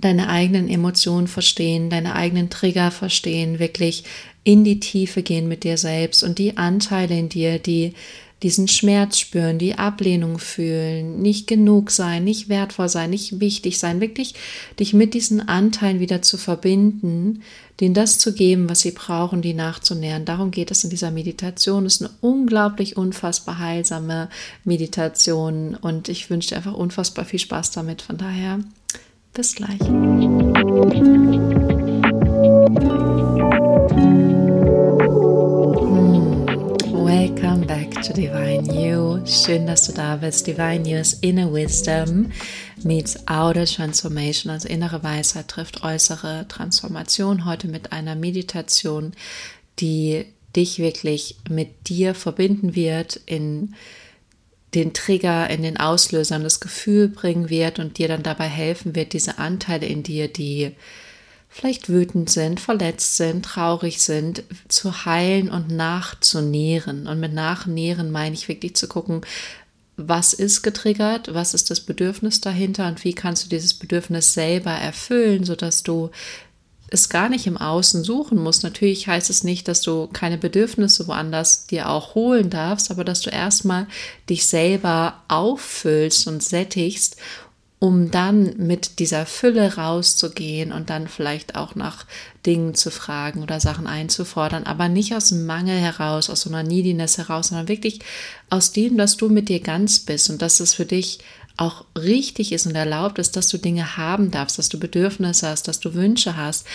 deine eigenen Emotionen verstehen, deine eigenen Trigger verstehen, wirklich in die Tiefe gehen mit dir selbst und die Anteile in dir, die diesen Schmerz spüren, die Ablehnung fühlen, nicht genug sein, nicht wertvoll sein, nicht wichtig sein, wirklich dich mit diesen Anteilen wieder zu verbinden, denen das zu geben, was sie brauchen, die nachzunähern. Darum geht es in dieser Meditation. Es ist eine unglaublich unfassbar heilsame Meditation und ich wünsche dir einfach unfassbar viel Spaß damit. Von daher, bis gleich. Welcome back to Divine You. Schön, dass du da bist. Divine You ist Inner Wisdom meets Outer Transformation, also innere Weisheit trifft äußere Transformation. Heute mit einer Meditation, die dich wirklich mit dir verbinden wird, in den Trigger, in den Auslöser und das Gefühl bringen wird und dir dann dabei helfen wird, diese Anteile in dir, die vielleicht wütend sind, verletzt sind, traurig sind, zu heilen und nachzunähren. Und mit nachnähren meine ich wirklich zu gucken, was ist getriggert, was ist das Bedürfnis dahinter und wie kannst du dieses Bedürfnis selber erfüllen, sodass du es gar nicht im Außen suchen musst. Natürlich heißt es nicht, dass du keine Bedürfnisse woanders dir auch holen darfst, aber dass du erstmal dich selber auffüllst und sättigst um dann mit dieser Fülle rauszugehen und dann vielleicht auch nach Dingen zu fragen oder Sachen einzufordern, aber nicht aus dem Mangel heraus, aus so einer Neediness heraus, sondern wirklich aus dem, dass du mit dir ganz bist und dass es für dich auch richtig ist und erlaubt ist, dass du Dinge haben darfst, dass du Bedürfnisse hast, dass du Wünsche hast,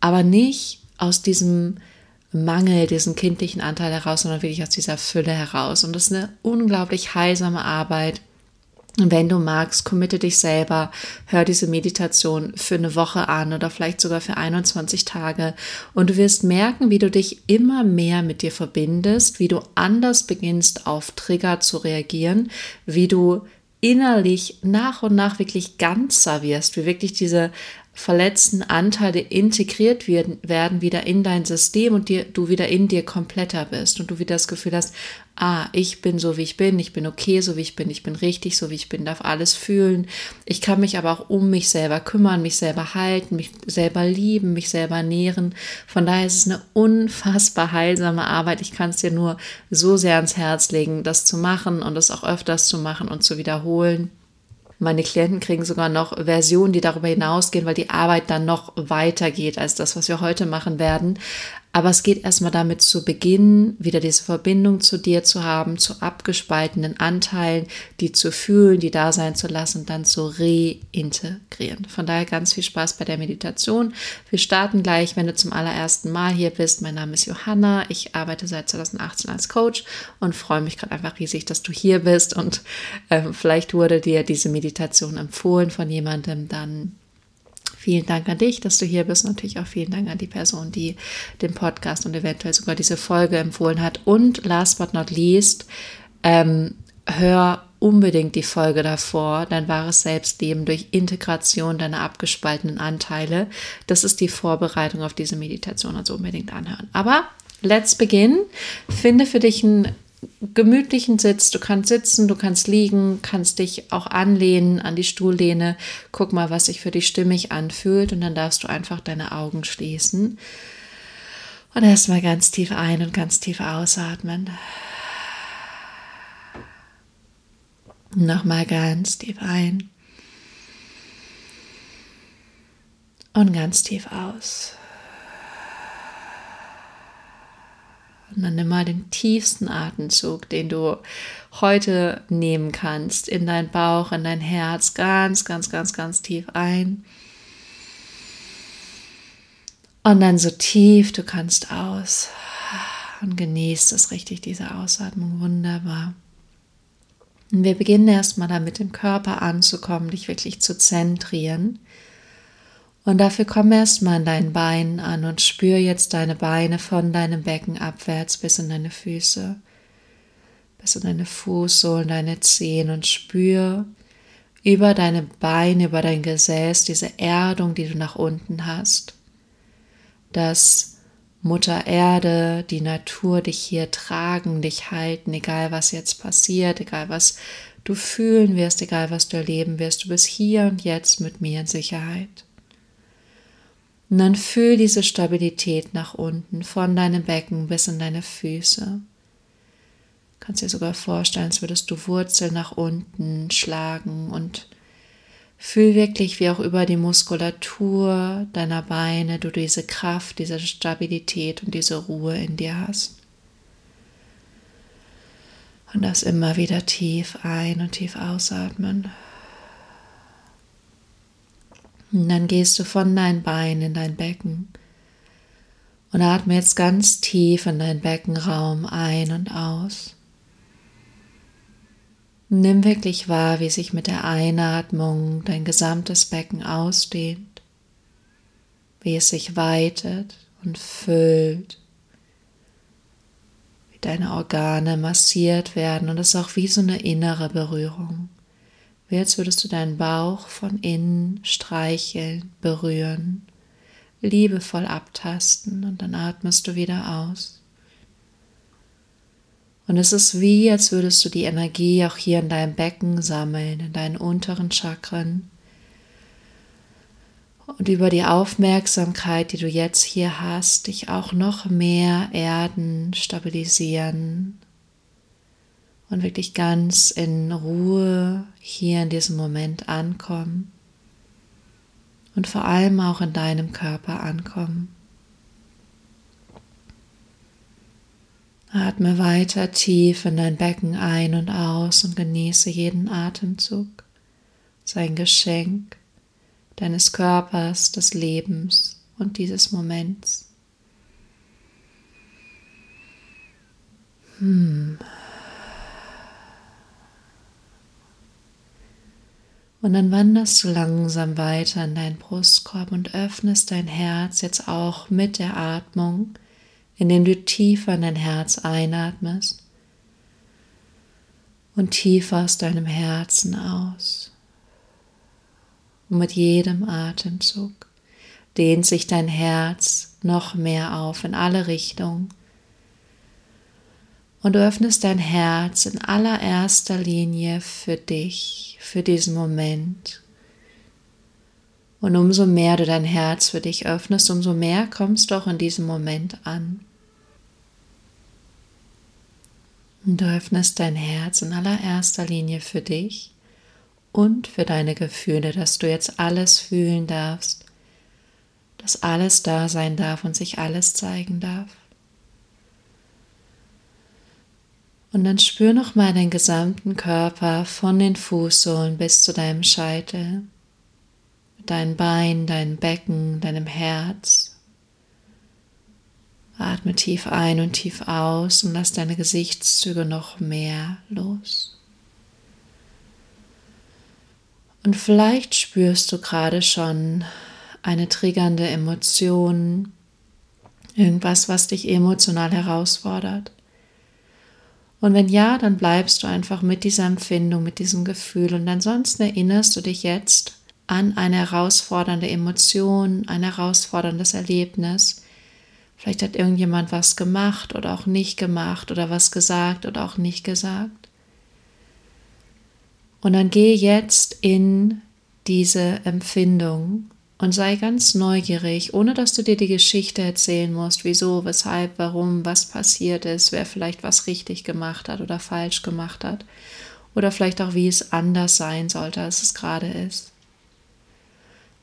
aber nicht aus diesem Mangel, diesen kindlichen Anteil heraus, sondern wirklich aus dieser Fülle heraus. Und das ist eine unglaublich heilsame Arbeit wenn du magst, committe dich selber, hör diese Meditation für eine Woche an oder vielleicht sogar für 21 Tage und du wirst merken, wie du dich immer mehr mit dir verbindest, wie du anders beginnst auf Trigger zu reagieren, wie du innerlich nach und nach wirklich ganzer wirst, wie wirklich diese verletzten Anteile integriert werden, werden wieder in dein System und dir, du wieder in dir kompletter bist und du wieder das Gefühl hast, ah, ich bin so wie ich bin, ich bin okay so wie ich bin, ich bin richtig so wie ich bin, darf alles fühlen. Ich kann mich aber auch um mich selber kümmern, mich selber halten, mich selber lieben, mich selber nähren. Von daher ist es eine unfassbar heilsame Arbeit. Ich kann es dir nur so sehr ans Herz legen, das zu machen und es auch öfters zu machen und zu wiederholen. Meine Klienten kriegen sogar noch Versionen, die darüber hinausgehen, weil die Arbeit dann noch weiter geht als das, was wir heute machen werden. Aber es geht erstmal damit zu beginnen, wieder diese Verbindung zu dir zu haben, zu abgespaltenen Anteilen, die zu fühlen, die da sein zu lassen dann zu reintegrieren. Von daher ganz viel Spaß bei der Meditation. Wir starten gleich, wenn du zum allerersten Mal hier bist. Mein Name ist Johanna. Ich arbeite seit 2018 als Coach und freue mich gerade einfach riesig, dass du hier bist und äh, vielleicht wurde dir diese Meditation empfohlen von jemandem, dann Vielen Dank an dich, dass du hier bist. Natürlich auch vielen Dank an die Person, die den Podcast und eventuell sogar diese Folge empfohlen hat. Und last but not least, ähm, hör unbedingt die Folge davor, dein wahres Selbstleben durch Integration deiner abgespaltenen Anteile. Das ist die Vorbereitung auf diese Meditation, also unbedingt anhören. Aber let's begin. Finde für dich einen gemütlichen Sitz. Du kannst sitzen, du kannst liegen, kannst dich auch anlehnen an die Stuhllehne. Guck mal, was sich für dich stimmig anfühlt und dann darfst du einfach deine Augen schließen. Und erstmal ganz tief ein und ganz tief ausatmen. Nochmal ganz tief ein. Und ganz tief aus. Und dann nimm mal den tiefsten Atemzug, den du heute nehmen kannst, in dein Bauch, in dein Herz, ganz, ganz, ganz, ganz tief ein. Und dann so tief du kannst aus. Und genießt es richtig, diese Ausatmung. Wunderbar. Und wir beginnen erstmal damit, im Körper anzukommen, dich wirklich zu zentrieren. Und dafür komm erstmal an deinen Beinen an und spür jetzt deine Beine von deinem Becken abwärts bis in deine Füße, bis in deine Fußsohlen, deine Zehen und spür über deine Beine, über dein Gesäß diese Erdung, die du nach unten hast. Dass Mutter Erde, die Natur dich hier tragen, dich halten, egal was jetzt passiert, egal was du fühlen wirst, egal was du erleben wirst. Du bist hier und jetzt mit mir in Sicherheit. Und dann fühl diese Stabilität nach unten, von deinem Becken bis in deine Füße. Du kannst dir sogar vorstellen, als würdest du Wurzeln nach unten schlagen und fühl wirklich, wie auch über die Muskulatur deiner Beine du diese Kraft, diese Stabilität und diese Ruhe in dir hast. Und das immer wieder tief ein und tief ausatmen. Und dann gehst du von deinen Beinen in dein Becken und atme jetzt ganz tief in deinen Beckenraum ein und aus. Nimm wirklich wahr, wie sich mit der Einatmung dein gesamtes Becken ausdehnt, wie es sich weitet und füllt, wie deine Organe massiert werden und es ist auch wie so eine innere Berührung wie als würdest du deinen Bauch von innen streicheln, berühren, liebevoll abtasten und dann atmest du wieder aus. Und es ist wie, als würdest du die Energie auch hier in deinem Becken sammeln, in deinen unteren Chakren. Und über die Aufmerksamkeit, die du jetzt hier hast, dich auch noch mehr erden, stabilisieren, und wirklich ganz in Ruhe hier in diesem Moment ankommen und vor allem auch in deinem Körper ankommen. Atme weiter tief in dein Becken ein und aus und genieße jeden Atemzug, sein Geschenk deines Körpers, des Lebens und dieses Moments. Hmm. Und dann wanderst du langsam weiter in deinen Brustkorb und öffnest dein Herz jetzt auch mit der Atmung, indem du tiefer in dein Herz einatmest und tiefer aus deinem Herzen aus. Und mit jedem Atemzug dehnt sich dein Herz noch mehr auf in alle Richtungen und du öffnest dein Herz in allererster Linie für dich, für diesen Moment. Und umso mehr du dein Herz für dich öffnest, umso mehr kommst du auch in diesem Moment an. Und du öffnest dein Herz in allererster Linie für dich und für deine Gefühle, dass du jetzt alles fühlen darfst, dass alles da sein darf und sich alles zeigen darf. Und dann spür noch mal deinen gesamten Körper von den Fußsohlen bis zu deinem Scheitel, dein Bein, dein Becken, deinem Herz. Atme tief ein und tief aus und lass deine Gesichtszüge noch mehr los. Und vielleicht spürst du gerade schon eine triggernde Emotion, irgendwas, was dich emotional herausfordert. Und wenn ja, dann bleibst du einfach mit dieser Empfindung, mit diesem Gefühl. Und ansonsten erinnerst du dich jetzt an eine herausfordernde Emotion, ein herausforderndes Erlebnis. Vielleicht hat irgendjemand was gemacht oder auch nicht gemacht oder was gesagt oder auch nicht gesagt. Und dann geh jetzt in diese Empfindung und sei ganz neugierig, ohne dass du dir die Geschichte erzählen musst, wieso, weshalb, warum, was passiert ist, wer vielleicht was richtig gemacht hat oder falsch gemacht hat oder vielleicht auch wie es anders sein sollte, als es gerade ist.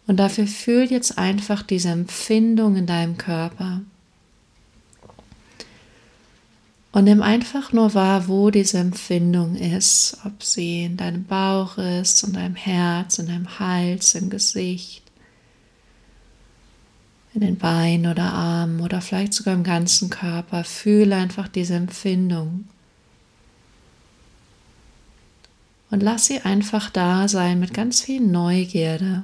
Und dafür fühl jetzt einfach diese Empfindung in deinem Körper. Und nimm einfach nur wahr, wo diese Empfindung ist, ob sie in deinem Bauch ist, in deinem Herz, in deinem Hals, im Gesicht in den Beinen oder Armen oder vielleicht sogar im ganzen Körper. Fühle einfach diese Empfindung. Und lass sie einfach da sein mit ganz viel Neugierde.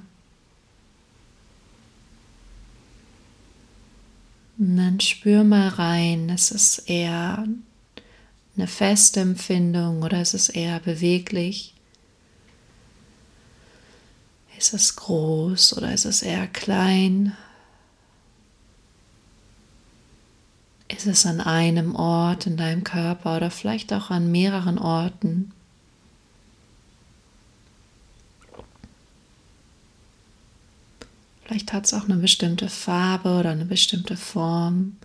Und dann spür mal rein, ist es eher eine feste Empfindung oder ist es eher beweglich? Ist es groß oder ist es eher klein? Ist es an einem Ort in deinem Körper oder vielleicht auch an mehreren Orten? Vielleicht hat es auch eine bestimmte Farbe oder eine bestimmte Form.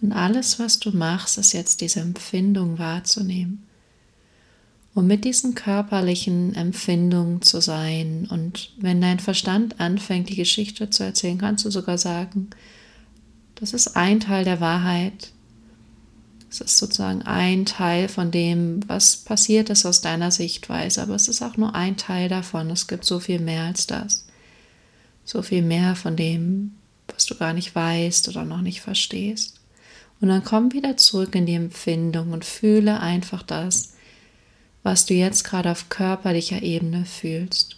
Und alles, was du machst, ist jetzt diese Empfindung wahrzunehmen. Und mit diesen körperlichen Empfindungen zu sein. Und wenn dein Verstand anfängt, die Geschichte zu erzählen, kannst du sogar sagen, das ist ein Teil der Wahrheit. Es ist sozusagen ein Teil von dem, was passiert ist aus deiner Sichtweise, aber es ist auch nur ein Teil davon. Es gibt so viel mehr als das. So viel mehr von dem, was du gar nicht weißt oder noch nicht verstehst. Und dann komm wieder zurück in die Empfindung und fühle einfach das, was du jetzt gerade auf körperlicher Ebene fühlst.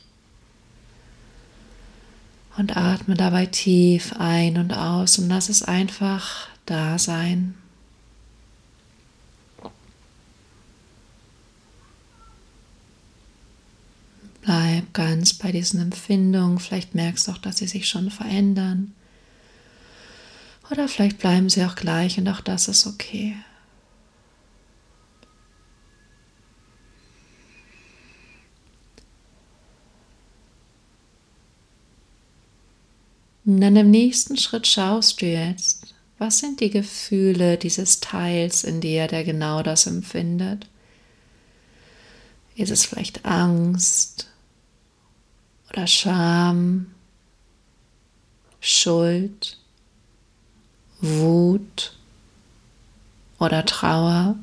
Und atme dabei tief ein und aus und lass es einfach da sein. Bleib ganz bei diesen Empfindungen. Vielleicht merkst du auch, dass sie sich schon verändern. Oder vielleicht bleiben sie auch gleich und auch das ist okay. Und dann im nächsten Schritt schaust du jetzt, was sind die Gefühle dieses Teils in dir, der genau das empfindet? Ist es vielleicht Angst oder Scham, Schuld, Wut oder Trauer?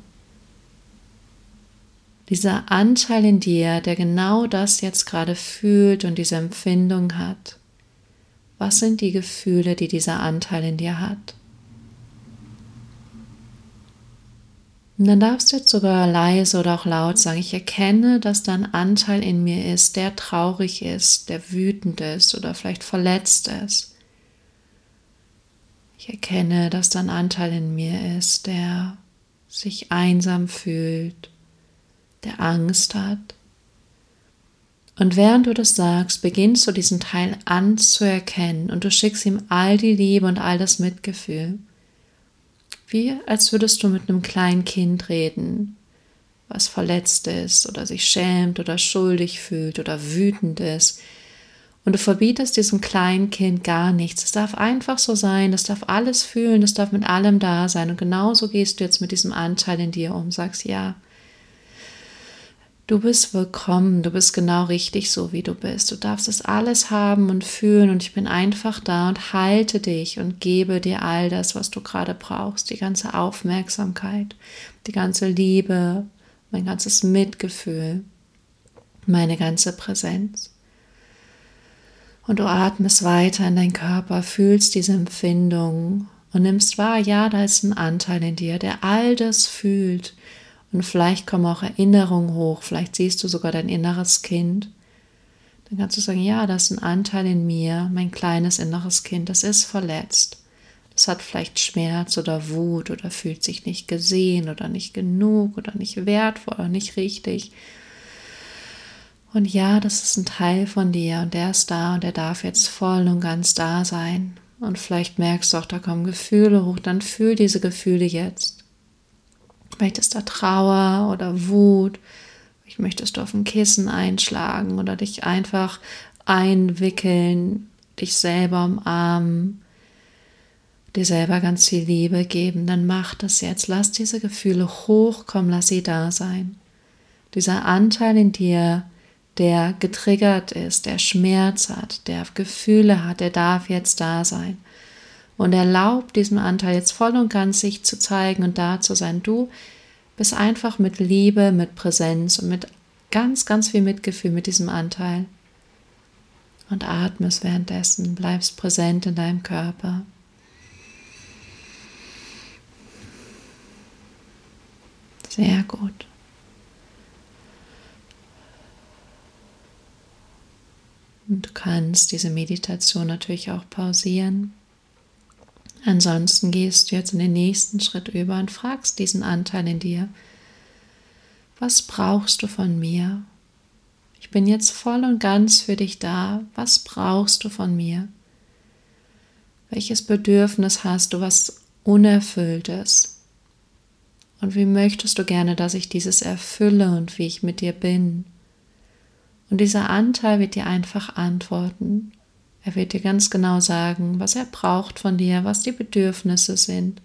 Dieser Anteil in dir, der genau das jetzt gerade fühlt und diese Empfindung hat was sind die Gefühle, die dieser Anteil in dir hat? Und dann darfst du jetzt sogar leise oder auch laut sagen, ich erkenne, dass da ein Anteil in mir ist, der traurig ist, der wütend ist oder vielleicht verletzt ist. Ich erkenne, dass da ein Anteil in mir ist, der sich einsam fühlt, der Angst hat. Und während du das sagst, beginnst du diesen Teil anzuerkennen und du schickst ihm all die Liebe und all das Mitgefühl. Wie als würdest du mit einem kleinen Kind reden, was verletzt ist oder sich schämt oder schuldig fühlt oder wütend ist. Und du verbietest diesem kleinen Kind gar nichts. Es darf einfach so sein, es darf alles fühlen, es darf mit allem da sein. Und genauso gehst du jetzt mit diesem Anteil in dir um, sagst ja, Du bist willkommen, du bist genau richtig so, wie du bist. Du darfst es alles haben und fühlen und ich bin einfach da und halte dich und gebe dir all das, was du gerade brauchst, die ganze Aufmerksamkeit, die ganze Liebe, mein ganzes Mitgefühl, meine ganze Präsenz. Und du atmest weiter in deinen Körper, fühlst diese Empfindung und nimmst wahr, ja, da ist ein Anteil in dir, der all das fühlt, und vielleicht kommen auch Erinnerungen hoch, vielleicht siehst du sogar dein inneres Kind. Dann kannst du sagen, ja, das ist ein Anteil in mir, mein kleines inneres Kind, das ist verletzt. Das hat vielleicht Schmerz oder Wut oder fühlt sich nicht gesehen oder nicht genug oder nicht wertvoll oder nicht richtig. Und ja, das ist ein Teil von dir und der ist da und der darf jetzt voll und ganz da sein. Und vielleicht merkst du auch, da kommen Gefühle hoch, dann fühl diese Gefühle jetzt. Ist da Trauer oder Wut. Ich möchtest du auf ein Kissen einschlagen oder dich einfach einwickeln, dich selber umarmen, dir selber ganz viel Liebe geben. Dann mach das jetzt. Lass diese Gefühle hochkommen, lass sie da sein. Dieser Anteil in dir, der getriggert ist, der Schmerz hat, der Gefühle hat, der darf jetzt da sein und erlaubt diesem Anteil jetzt voll und ganz sich zu zeigen und da zu sein. Du bist einfach mit Liebe, mit Präsenz und mit ganz, ganz viel Mitgefühl mit diesem Anteil. Und atmest währenddessen, bleibst präsent in deinem Körper. Sehr gut. Und du kannst diese Meditation natürlich auch pausieren Ansonsten gehst du jetzt in den nächsten Schritt über und fragst diesen Anteil in dir, was brauchst du von mir? Ich bin jetzt voll und ganz für dich da. Was brauchst du von mir? Welches Bedürfnis hast du, was unerfülltes? Und wie möchtest du gerne, dass ich dieses erfülle und wie ich mit dir bin? Und dieser Anteil wird dir einfach antworten. Er wird dir ganz genau sagen, was er braucht von dir, was die Bedürfnisse sind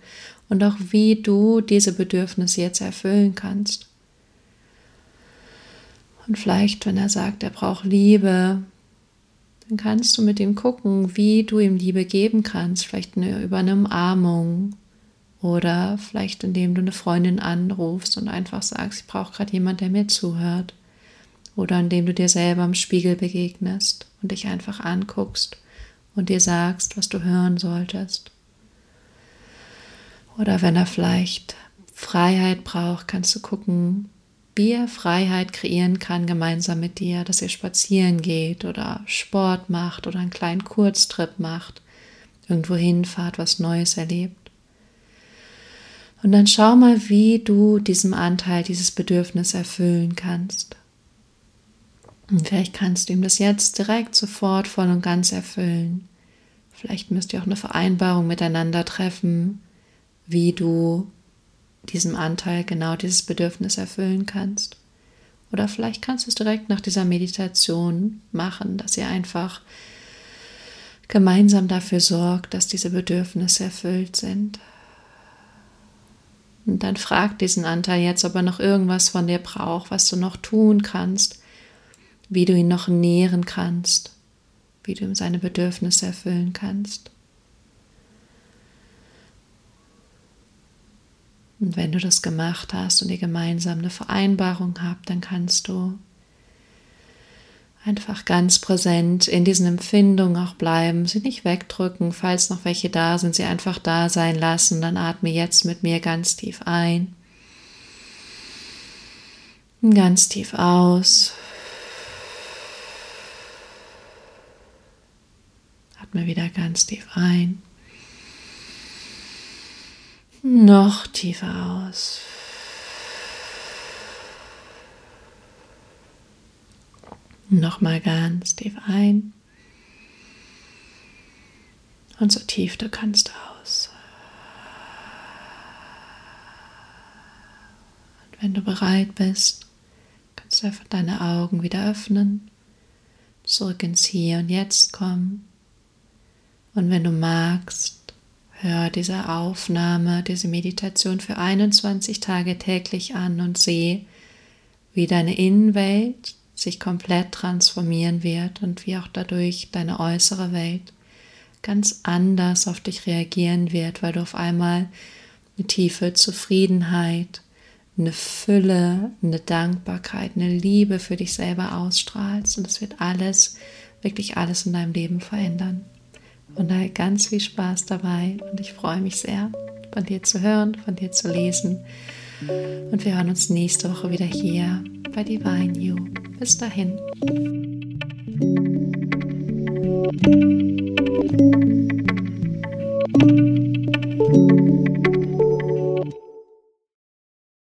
und auch wie du diese Bedürfnisse jetzt erfüllen kannst. Und vielleicht, wenn er sagt, er braucht Liebe, dann kannst du mit ihm gucken, wie du ihm Liebe geben kannst. Vielleicht eine, über eine Umarmung oder vielleicht indem du eine Freundin anrufst und einfach sagst, ich brauche gerade jemand, der mir zuhört. Oder indem du dir selber im Spiegel begegnest und dich einfach anguckst und dir sagst, was du hören solltest. Oder wenn er vielleicht Freiheit braucht, kannst du gucken, wie er Freiheit kreieren kann gemeinsam mit dir, dass ihr spazieren geht oder Sport macht oder einen kleinen Kurztrip macht, irgendwo hinfahrt, was Neues erlebt. Und dann schau mal, wie du diesem Anteil dieses Bedürfnis erfüllen kannst. Und vielleicht kannst du ihm das jetzt direkt sofort voll und ganz erfüllen. Vielleicht müsst ihr auch eine Vereinbarung miteinander treffen, wie du diesem Anteil genau dieses Bedürfnis erfüllen kannst. Oder vielleicht kannst du es direkt nach dieser Meditation machen, dass ihr einfach gemeinsam dafür sorgt, dass diese Bedürfnisse erfüllt sind. Und dann frag diesen Anteil jetzt, ob er noch irgendwas von dir braucht, was du noch tun kannst, wie du ihn noch nähren kannst, wie du ihm seine Bedürfnisse erfüllen kannst. Und wenn du das gemacht hast und ihr gemeinsam eine Vereinbarung habt, dann kannst du einfach ganz präsent in diesen Empfindungen auch bleiben, sie nicht wegdrücken, falls noch welche da sind, sie einfach da sein lassen. Dann atme jetzt mit mir ganz tief ein, ganz tief aus. Atme wieder ganz tief ein. Noch tiefer aus. Nochmal ganz tief ein. Und so tief du kannst aus. Und wenn du bereit bist, kannst du einfach deine Augen wieder öffnen, zurück ins Hier und Jetzt kommen. Und wenn du magst, Hör diese Aufnahme, diese Meditation für 21 Tage täglich an und sehe, wie deine Innenwelt sich komplett transformieren wird und wie auch dadurch deine äußere Welt ganz anders auf dich reagieren wird, weil du auf einmal eine tiefe Zufriedenheit, eine Fülle, eine Dankbarkeit, eine Liebe für dich selber ausstrahlst und es wird alles, wirklich alles in deinem Leben verändern. Von daher ganz viel Spaß dabei und ich freue mich sehr, von dir zu hören, von dir zu lesen. Und wir hören uns nächste Woche wieder hier bei Divine You. Bis dahin.